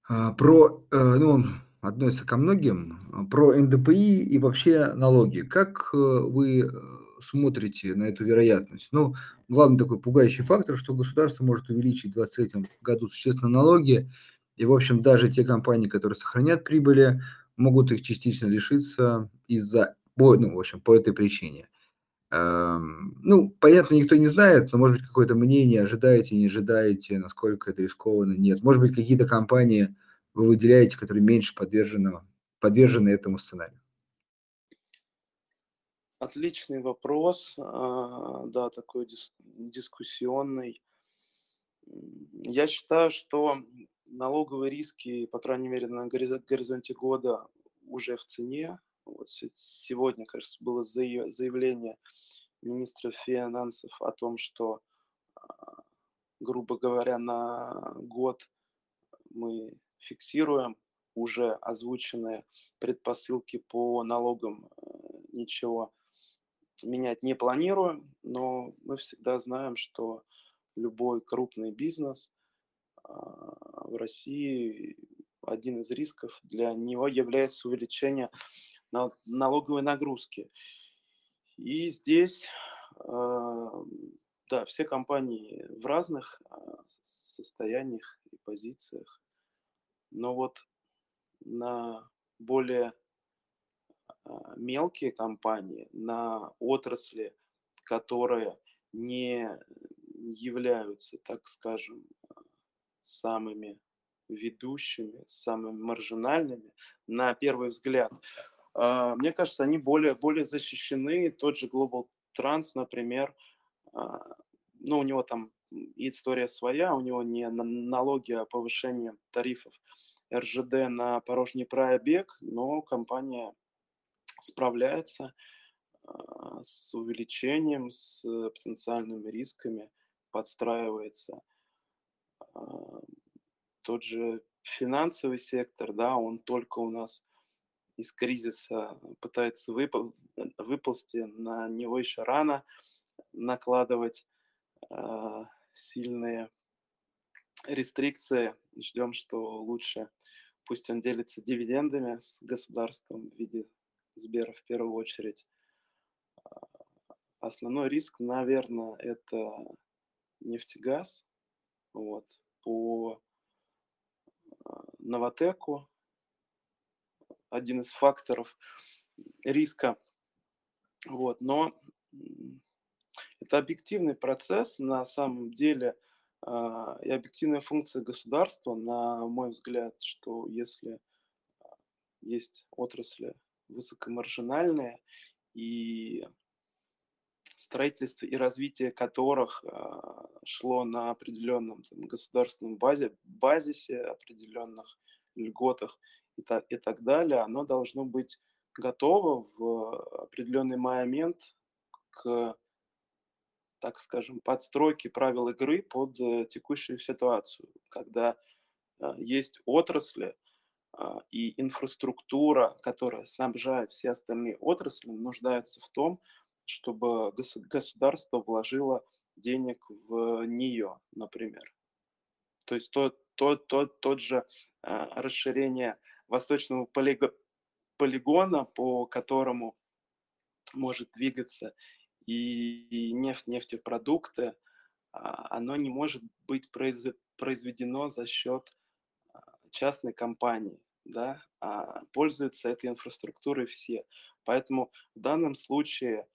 а, про э, ну, относится ко многим, а, про НДПИ и вообще налоги. Как э, вы смотрите на эту вероятность? Ну, главный такой пугающий фактор, что государство может увеличить в 2023 году существенно налоги, и, в общем, даже те компании, которые сохранят прибыли, могут их частично лишиться из-за, ну, в общем, по этой причине. Ну, понятно, никто не знает, но, может быть, какое-то мнение, ожидаете, не ожидаете, насколько это рискованно, нет. Может быть, какие-то компании вы выделяете, которые меньше подвержены, подвержены этому сценарию. Отличный вопрос, а, да, такой дис- дискуссионный. Я считаю, что налоговые риски, по крайней мере, на горизонте года уже в цене, вот сегодня, кажется, было заявление министра финансов о том, что, а, грубо говоря, на год мы фиксируем уже озвученные предпосылки по налогам э, ничего менять не планируем, но мы всегда знаем, что любой крупный бизнес а, в России один из рисков для него является увеличение налоговой нагрузки. И здесь, а, да, все компании в разных а, состояниях и позициях, но вот на более мелкие компании, на отрасли, которые не являются, так скажем, самыми ведущими, самыми маржинальными, на первый взгляд, а, мне кажется, они более, более защищены. Тот же Global Trans, например, а, ну, у него там история своя, у него не налоги о повышении тарифов. РЖД на порожний пробег, но компания справляется а, с увеличением, с потенциальными рисками, подстраивается. Тот же финансовый сектор, да, он только у нас из кризиса пытается выпол- выползти, на него еще рано накладывать э, сильные рестрикции. Ждем, что лучше пусть он делится дивидендами с государством в виде Сбера в первую очередь. Основной риск, наверное, это нефтегаз. Вот. По Новотеку, один из факторов риска. Вот, но это объективный процесс, на самом деле, а, и объективная функция государства, на мой взгляд, что если есть отрасли высокомаржинальные и строительство и развитие которых а, шло на определенном там, государственном базе, базисе, определенных льготах и так, и так далее, оно должно быть готово в определенный момент к, так скажем, подстройке правил игры под э, текущую ситуацию, когда а, есть отрасли, а, и инфраструктура, которая снабжает все остальные отрасли, нуждается в том, чтобы государство вложило денег в нее, например. То есть тот, тот, тот, тот же а, расширение восточного полиго, полигона, по которому может двигаться и, нефть, нефтепродукты, а, оно не может быть произведено за счет а, частной компании, да, а пользуются этой инфраструктурой все. Поэтому в данном случае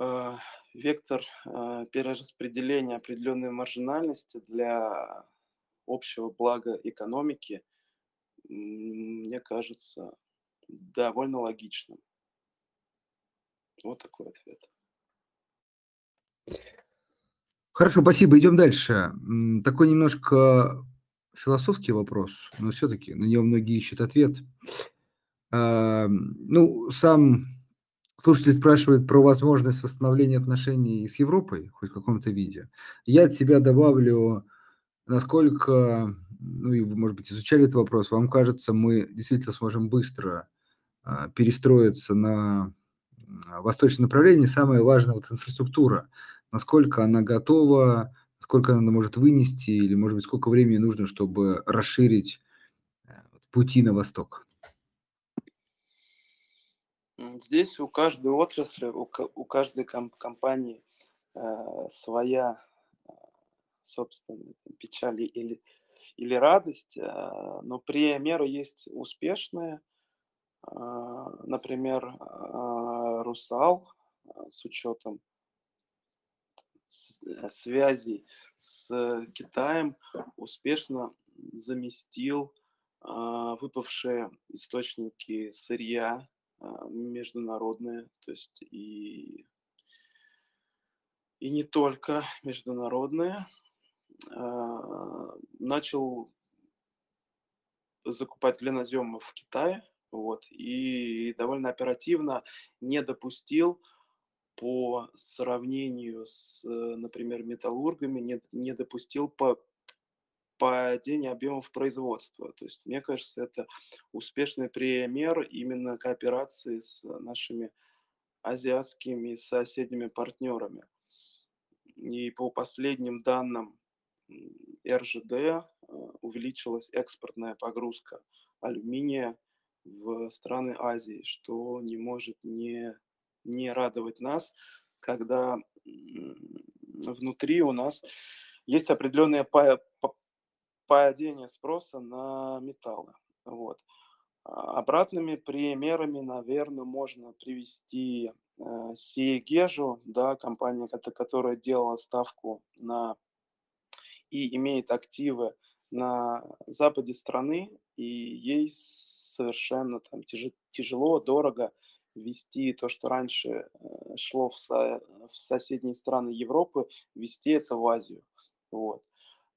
Э, вектор э, перераспределения определенной маржинальности для общего блага экономики, мне кажется, довольно логичным. Вот такой ответ. Хорошо, спасибо. Идем дальше. Такой немножко философский вопрос, но все-таки на него многие ищут ответ. А, ну, сам Слушатель спрашивает про возможность восстановления отношений с Европой, хоть в каком-то виде. Я от себя добавлю, насколько, ну и вы, может быть, изучали этот вопрос, вам кажется, мы действительно сможем быстро а, перестроиться на восточное направление. Самое важное вот инфраструктура, насколько она готова, сколько она может вынести, или, может быть, сколько времени нужно, чтобы расширить э, пути на восток. Здесь у каждой отрасли, у, каждой ком- компании э, своя э, собственная печаль или, или радость, но примеры есть успешные. Э, например, э, Русал э, с учетом э, связей с Китаем успешно заместил выпавшие источники сырья а, международные, то есть и, и не только международные. А, начал закупать глиноземы в Китае, вот, и довольно оперативно не допустил по сравнению с, например, металлургами, не, не допустил по падение объемов производства. То есть, мне кажется, это успешный пример именно кооперации с нашими азиатскими соседними партнерами. И по последним данным РЖД э, увеличилась экспортная погрузка алюминия в страны Азии, что не может не, не радовать нас, когда внутри у нас есть определенное падение спроса на металлы. Вот. А обратными примерами, наверное, можно привести э, Сиегежу, да, компания, которая делала ставку на и имеет активы на западе страны, и ей совершенно там тяжело, дорого вести то, что раньше э, шло в, со, в соседние страны Европы, вести это в Азию. Вот.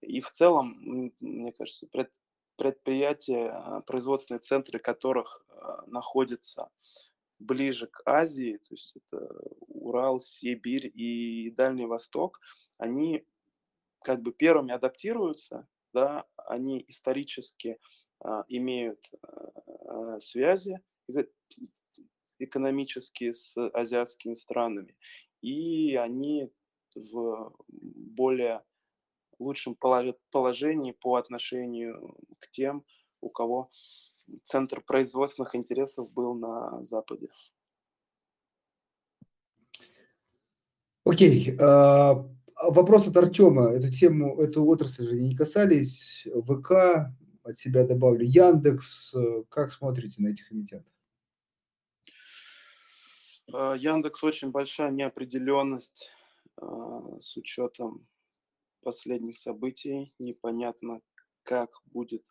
И в целом, мне кажется, пред, предприятия, а, производственные центры которых а, находятся ближе к Азии, то есть это Урал, Сибирь и Дальний Восток, они как бы первыми адаптируются, да, они исторически имеют а, связи экономические с азиатскими странами, и они в более лучшем положении по отношению к тем, у кого центр производственных интересов был на Западе. Окей. Okay. Uh, вопрос от Артема. Эту тему, эту отрасль же не касались. ВК, от себя добавлю Яндекс. Как смотрите на этих эмитентов? Яндекс очень большая неопределенность с учетом последних событий. Непонятно, как будет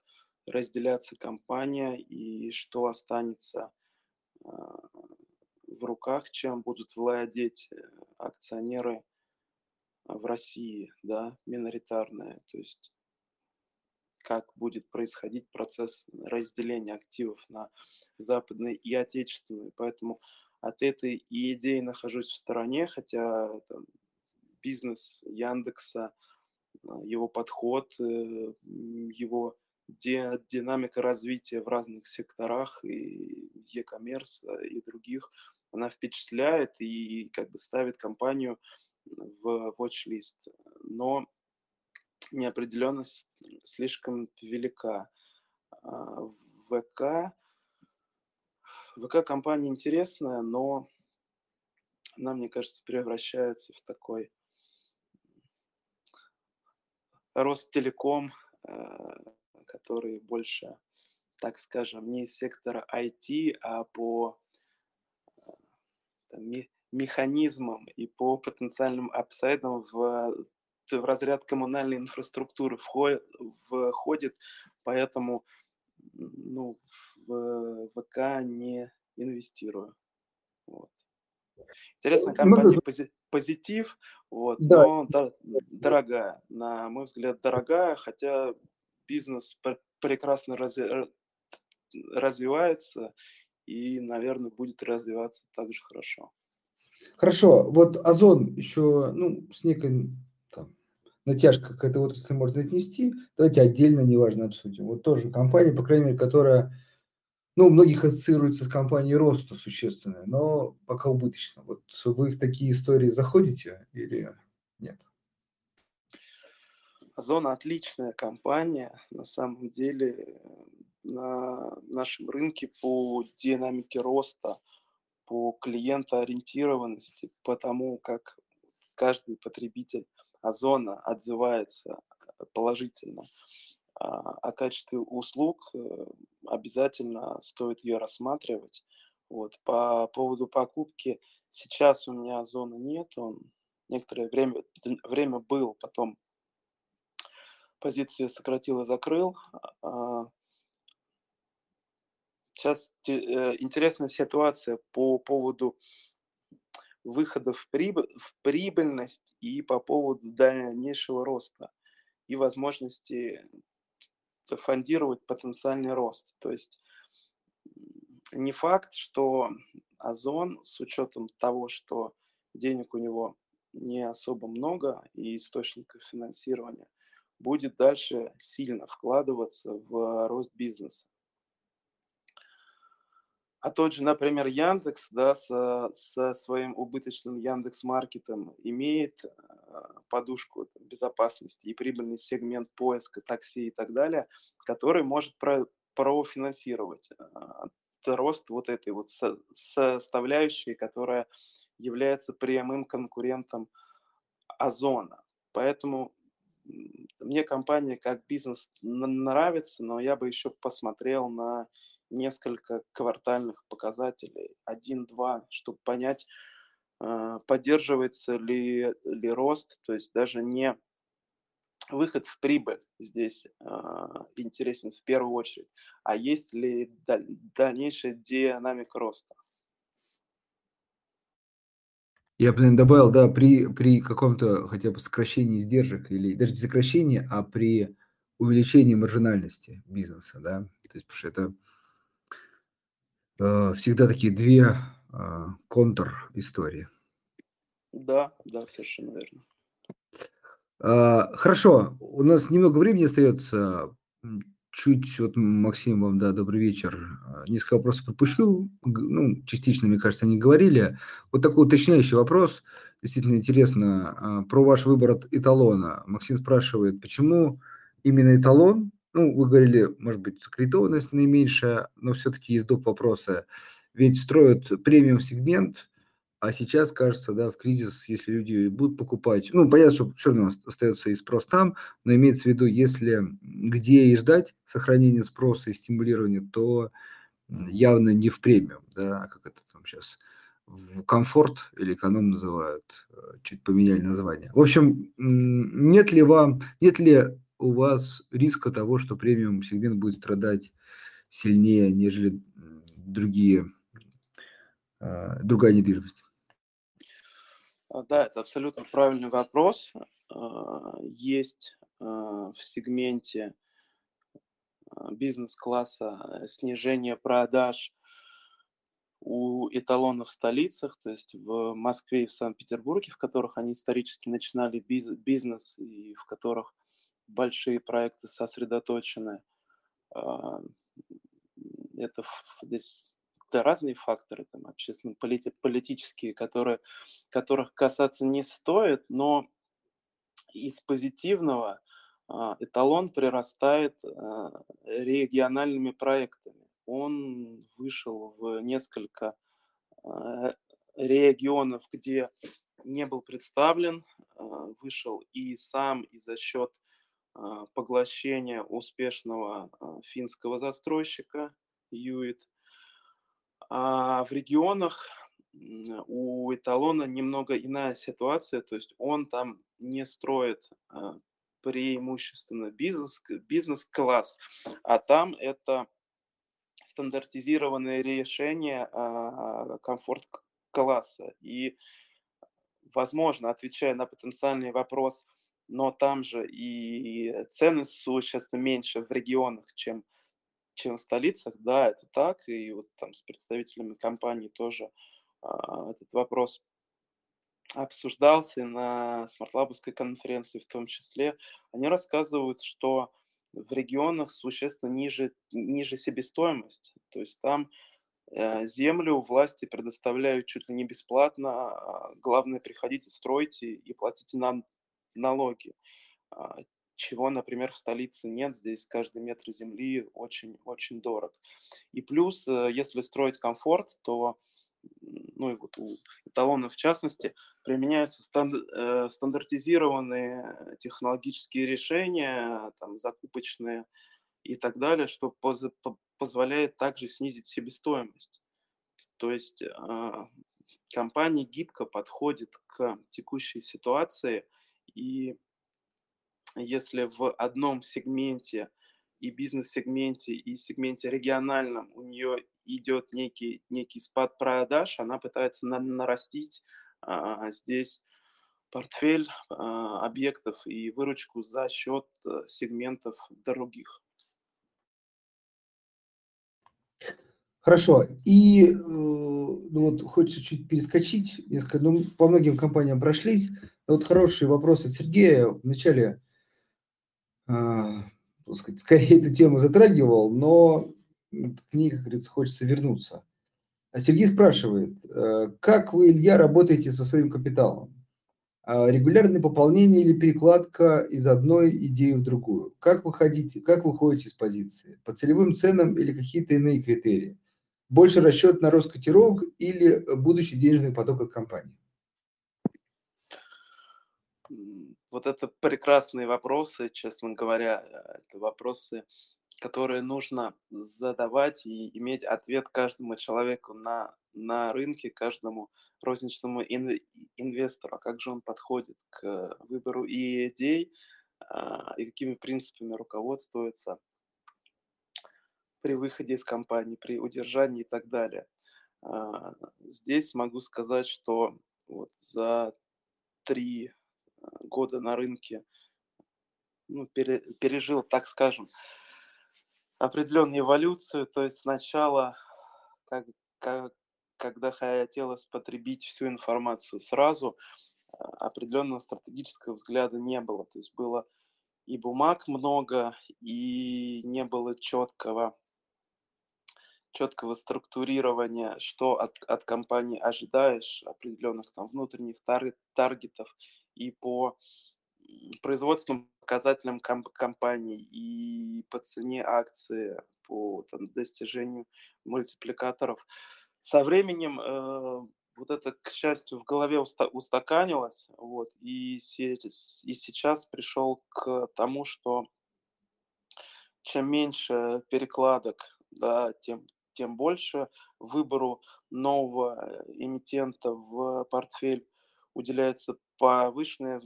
разделяться компания и что останется в руках, чем будут владеть э, акционеры в России, да, миноритарные. То есть как будет происходить процесс разделения активов на западные и отечественные. Поэтому от этой идеи нахожусь в стороне, хотя там, бизнес Яндекса – а, его подход, э, его динамика развития в разных секторах и e-commerce э, и других, она впечатляет и как бы ставит компанию в watch-лист. Но неопределенность слишком велика. А, ВК, ВК компания интересная, но она, мне кажется, превращается в такой Ростелеком, э, который больше, так скажем, не из сектора IT, а по там, механизмам и по потенциальным апсайдам в, в разряд коммунальной инфраструктуры входит, входит поэтому ну, в ВК не инвестирую. Вот. Интересная компания, пози, позитив, вот, да. но да, дорогая, на мой взгляд, дорогая, хотя бизнес прекрасно разви, развивается и, наверное, будет развиваться также хорошо. Хорошо, вот Озон еще, ну, с некой там, натяжкой к этой отрасли может отнести. Давайте отдельно, неважно, обсудим. Вот тоже компания, по крайней мере, которая ну, у многих ассоциируется с компанией роста существенная, но пока убыточно. Вот вы в такие истории заходите или нет? Озон отличная компания. На самом деле на нашем рынке по динамике роста, по клиентоориентированности, по тому, как каждый потребитель Озона отзывается положительно а, о качестве услуг, э, обязательно стоит ее рассматривать. Вот. По поводу покупки, сейчас у меня зоны нет, он некоторое время, время был, потом позицию сократил и закрыл. Сейчас а, э, интересная ситуация по поводу выхода в, прибыль, в прибыльность и по поводу дальнейшего роста и возможности фондировать потенциальный рост. То есть не факт, что Озон с учетом того, что денег у него не особо много и источников финансирования, будет дальше сильно вкладываться в рост бизнеса. А тот же, например, Яндекс, да, со, со своим убыточным Яндекс Маркетом имеет подушку безопасности и прибыльный сегмент поиска, такси и так далее, который может про, профинансировать рост вот этой вот составляющей, которая является прямым конкурентом Озона. Поэтому мне компания как бизнес нравится, но я бы еще посмотрел на несколько квартальных показателей, один-два, чтобы понять, а, поддерживается ли, ли рост, то есть даже не выход в прибыль здесь а, интересен в первую очередь, а есть ли дальнейшая динамика роста. Я бы добавил, да, при, при каком-то хотя бы сокращении издержек или даже не сокращении, а при увеличении маржинальности бизнеса, да, то есть, потому что это всегда такие две э, контр-истории. Да, да, совершенно верно. Э, хорошо, у нас немного времени остается чуть, вот, Максим, вам, да, добрый вечер. А, несколько вопросов пропущу, ну, частично, мне кажется, они говорили. Вот такой уточняющий вопрос, действительно интересно, а, про ваш выбор от эталона. Максим спрашивает, почему именно эталон? Ну, вы говорили, может быть, аккредитованность наименьшая, но все-таки есть доп. вопроса. Ведь строят премиум-сегмент, а сейчас, кажется, да, в кризис, если люди будут покупать, ну, понятно, что все равно остается и спрос там, но имеется в виду, если где и ждать сохранения спроса и стимулирования, то явно не в премиум, да, а как это там сейчас, в комфорт или эконом называют, э, чуть поменяли название. В общем, нет ли вам, нет ли у вас риска того, что премиум сегмент будет страдать сильнее, нежели другие, э, другая недвижимость? А, да, это абсолютно правильный вопрос. А, есть а, в сегменте бизнес-класса снижение продаж у эталонов в столицах, то есть в Москве и в Санкт-Петербурге, в которых они исторически начинали бизнес и в которых большие проекты сосредоточены. Это здесь это разные факторы, там, общественно полити политические, которые, которых касаться не стоит, но из позитивного а, эталон прирастает а, региональными проектами. Он вышел в несколько а, регионов, где не был представлен, а, вышел и сам, и за счет а, поглощения успешного а, финского застройщика Юит – а в регионах у эталона немного иная ситуация, то есть он там не строит а, преимущественно бизнес, бизнес-класс, а там это стандартизированное решение а, комфорт-класса. И, возможно, отвечая на потенциальный вопрос, но там же и цены существенно меньше в регионах, чем чем в столицах, да, это так, и вот там с представителями компании тоже а, этот вопрос обсуждался на смартлабовской конференции в том числе. Они рассказывают, что в регионах существенно ниже, ниже себестоимость, то есть там э, землю власти предоставляют чуть ли не бесплатно, а главное приходите, стройте и платите нам налоги. А, чего, например, в столице нет. Здесь каждый метр земли очень-очень дорог. И плюс, э, если строить комфорт, то ну и вот у эталонов в частности, применяются э, стандартизированные технологические решения, там, закупочные и так далее, что позволяет также снизить себестоимость. То есть а, компания гибко подходит к текущей ситуации и если в одном сегменте и бизнес-сегменте, и сегменте региональном у нее идет некий, некий спад продаж, она пытается на, нарастить а, здесь портфель а, объектов и выручку за счет а, сегментов других. Хорошо. И э, ну вот хочется чуть перескочить, несколько, ну, по многим компаниям прошлись. Но вот хороший вопрос от Сергея. Вначале а, сказать, скорее эту тему затрагивал, но к ней, как говорится, хочется вернуться. А Сергей спрашивает, э, как вы, Илья, работаете со своим капиталом? А, регулярное пополнение или перекладка из одной идеи в другую? Как вы, ходите, как вы ходите с позиции? По целевым ценам или какие-то иные критерии? Больше расчет на рост котировок или будущий денежный поток от компании? Вот это прекрасные вопросы, честно говоря. Это вопросы, которые нужно задавать и иметь ответ каждому человеку на, на рынке, каждому розничному ин, инвестору, а как же он подходит к выбору и идей, а, и какими принципами руководствуется при выходе из компании, при удержании и так далее. А, здесь могу сказать, что вот за три года на рынке ну, пере, пережил, так скажем, определенную эволюцию. То есть сначала, как, как, когда хотелось потребить всю информацию сразу, а, определенного стратегического взгляда не было. То есть было и бумаг много, и не было четкого четкого структурирования, что от, от компании ожидаешь, определенных там внутренних тар, таргетов и по производственным показателям комп- компании, и по цене акции, по там, достижению мультипликаторов. Со временем э, вот это, к счастью, в голове уста- устаканилось, вот, и, се- и сейчас пришел к тому, что чем меньше перекладок, да, тем, тем больше выбору нового эмитента в портфель уделяется повышенное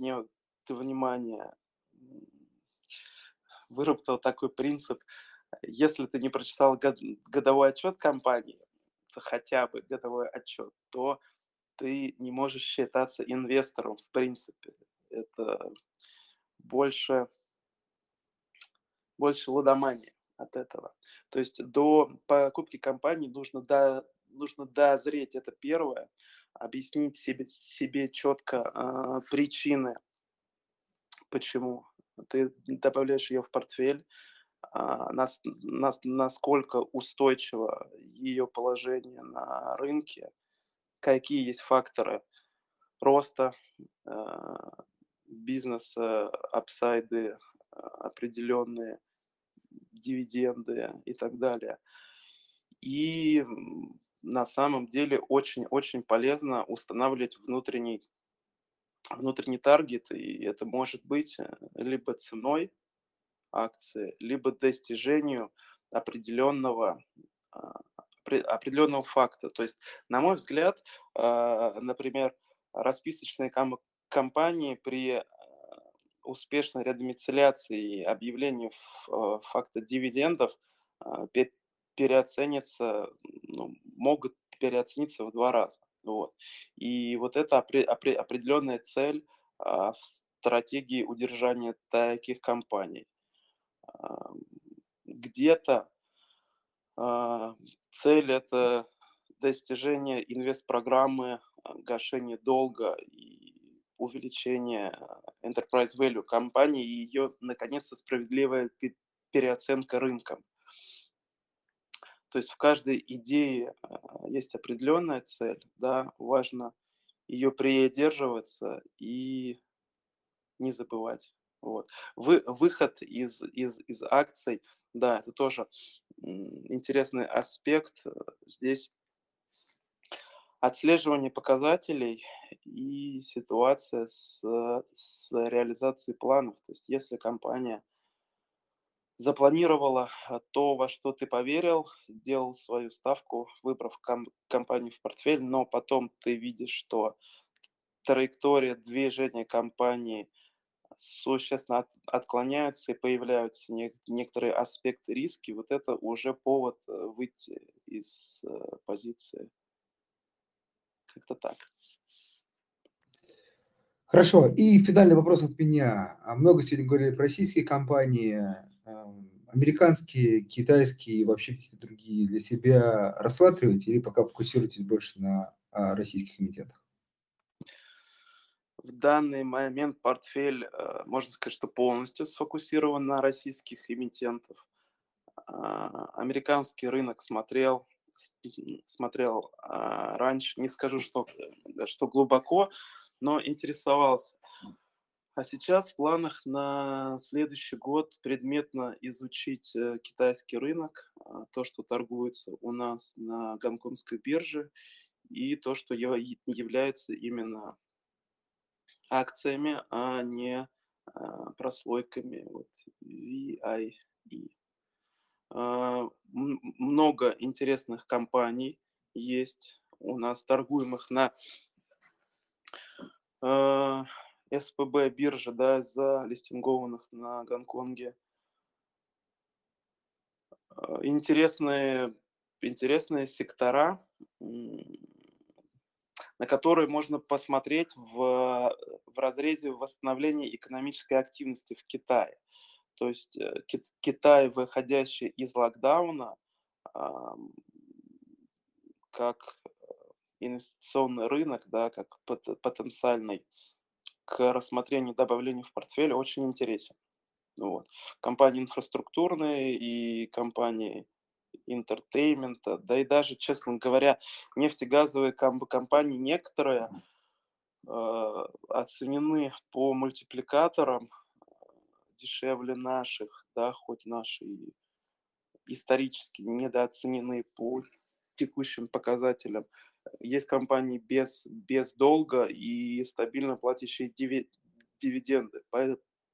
внимание. Выработал такой принцип, если ты не прочитал годовой отчет компании, хотя бы годовой отчет, то ты не можешь считаться инвестором в принципе. Это больше, больше лудомания от этого. То есть до покупки компании нужно, до, нужно дозреть, это первое объяснить себе, себе четко э, причины, почему ты добавляешь ее в портфель, э, нас, нас, насколько устойчиво ее положение на рынке, какие есть факторы роста э, бизнеса, апсайды определенные, дивиденды и так далее. И на самом деле очень-очень полезно устанавливать внутренний, внутренний таргет, и это может быть э, либо ценой акции, либо достижению определенного, а, определенного факта. То есть, на мой взгляд, а, например, расписочные компании при э, успешной редомицеляции и объявлении э, факта дивидендов а, переоценятся, ну, могут переоцениться в два раза. Вот. И вот это определенная цель а, в стратегии удержания таких компаний. А, где-то а, цель это достижение инвест-программы, гашение долга и увеличение enterprise value компании и ее, наконец-то, справедливая переоценка рынком. То есть в каждой идее а, есть определенная цель, да, важно ее придерживаться и не забывать. Вот. Вы, выход из, из, из акций, да, это тоже интересный аспект. Здесь отслеживание показателей и ситуация с, с реализацией планов. То есть если компания запланировала а, то, во что ты поверил, сделал свою ставку, выбрав ком- компанию в портфель, но потом ты видишь, что траектория движения компании существенно от, отклоняются и появляются не, некоторые аспекты риски, вот это уже повод э, выйти из э, позиции. Как-то так. Хорошо. И финальный вопрос от меня. А много сегодня говорили про российские компании американские, китайские и вообще какие-то другие для себя рассматриваете или пока фокусируетесь больше на а, российских эмитентах? в данный момент портфель, э, можно сказать, что полностью сфокусирован на российских эмитентов. А, американский рынок смотрел, смотрел а, раньше, не скажу, что, э, что глубоко, но интересовался. А сейчас в планах на следующий год предметно изучить э, китайский рынок, а, то, что торгуется у нас на гонконгской бирже, и то, что является именно акциями, а не а, прослойками вот, VIE. А, много интересных компаний есть у нас, торгуемых на СПБ бирже, да, залистингованных на Гонконге. А, интересные, интересные сектора, на которые можно посмотреть в, в разрезе восстановления экономической активности в Китае. То есть э, Китай, выходящий из локдауна, как инвестиционный рынок, да, как потенциальный к рассмотрению добавлению в портфель очень интересен. Вот. Компании инфраструктурные и компании entertainment а, да и даже, честно говоря, нефтегазовые комп- компании некоторые э, оценены по мультипликаторам дешевле наших, да, хоть наши исторически недооценены по текущим показателям. Есть компании без, без долга и стабильно платящие дивиденды.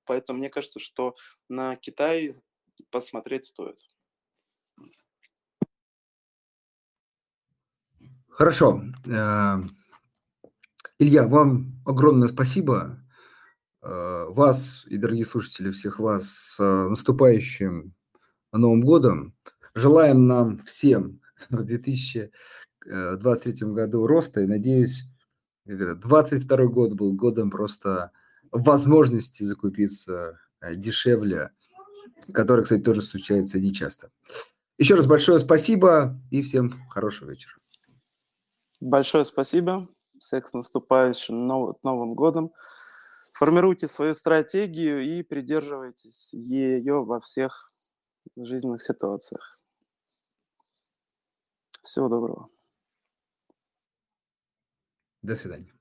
Поэтому мне кажется, что на Китай посмотреть стоит. Хорошо. Э, Илья, вам огромное спасибо. Э, вас и, дорогие слушатели, всех вас с наступающим Новым годом. Желаем нам всем в 2000 2023 э, году роста, и надеюсь, 22 год был годом просто возможности закупиться э, дешевле, который, кстати, тоже случается нечасто. Еще раз большое спасибо и всем хорошего вечера. Большое спасибо. Всех с наступающим Новым годом. Формируйте свою стратегию и придерживайтесь ее во всех жизненных ситуациях. Всего доброго. До свидания.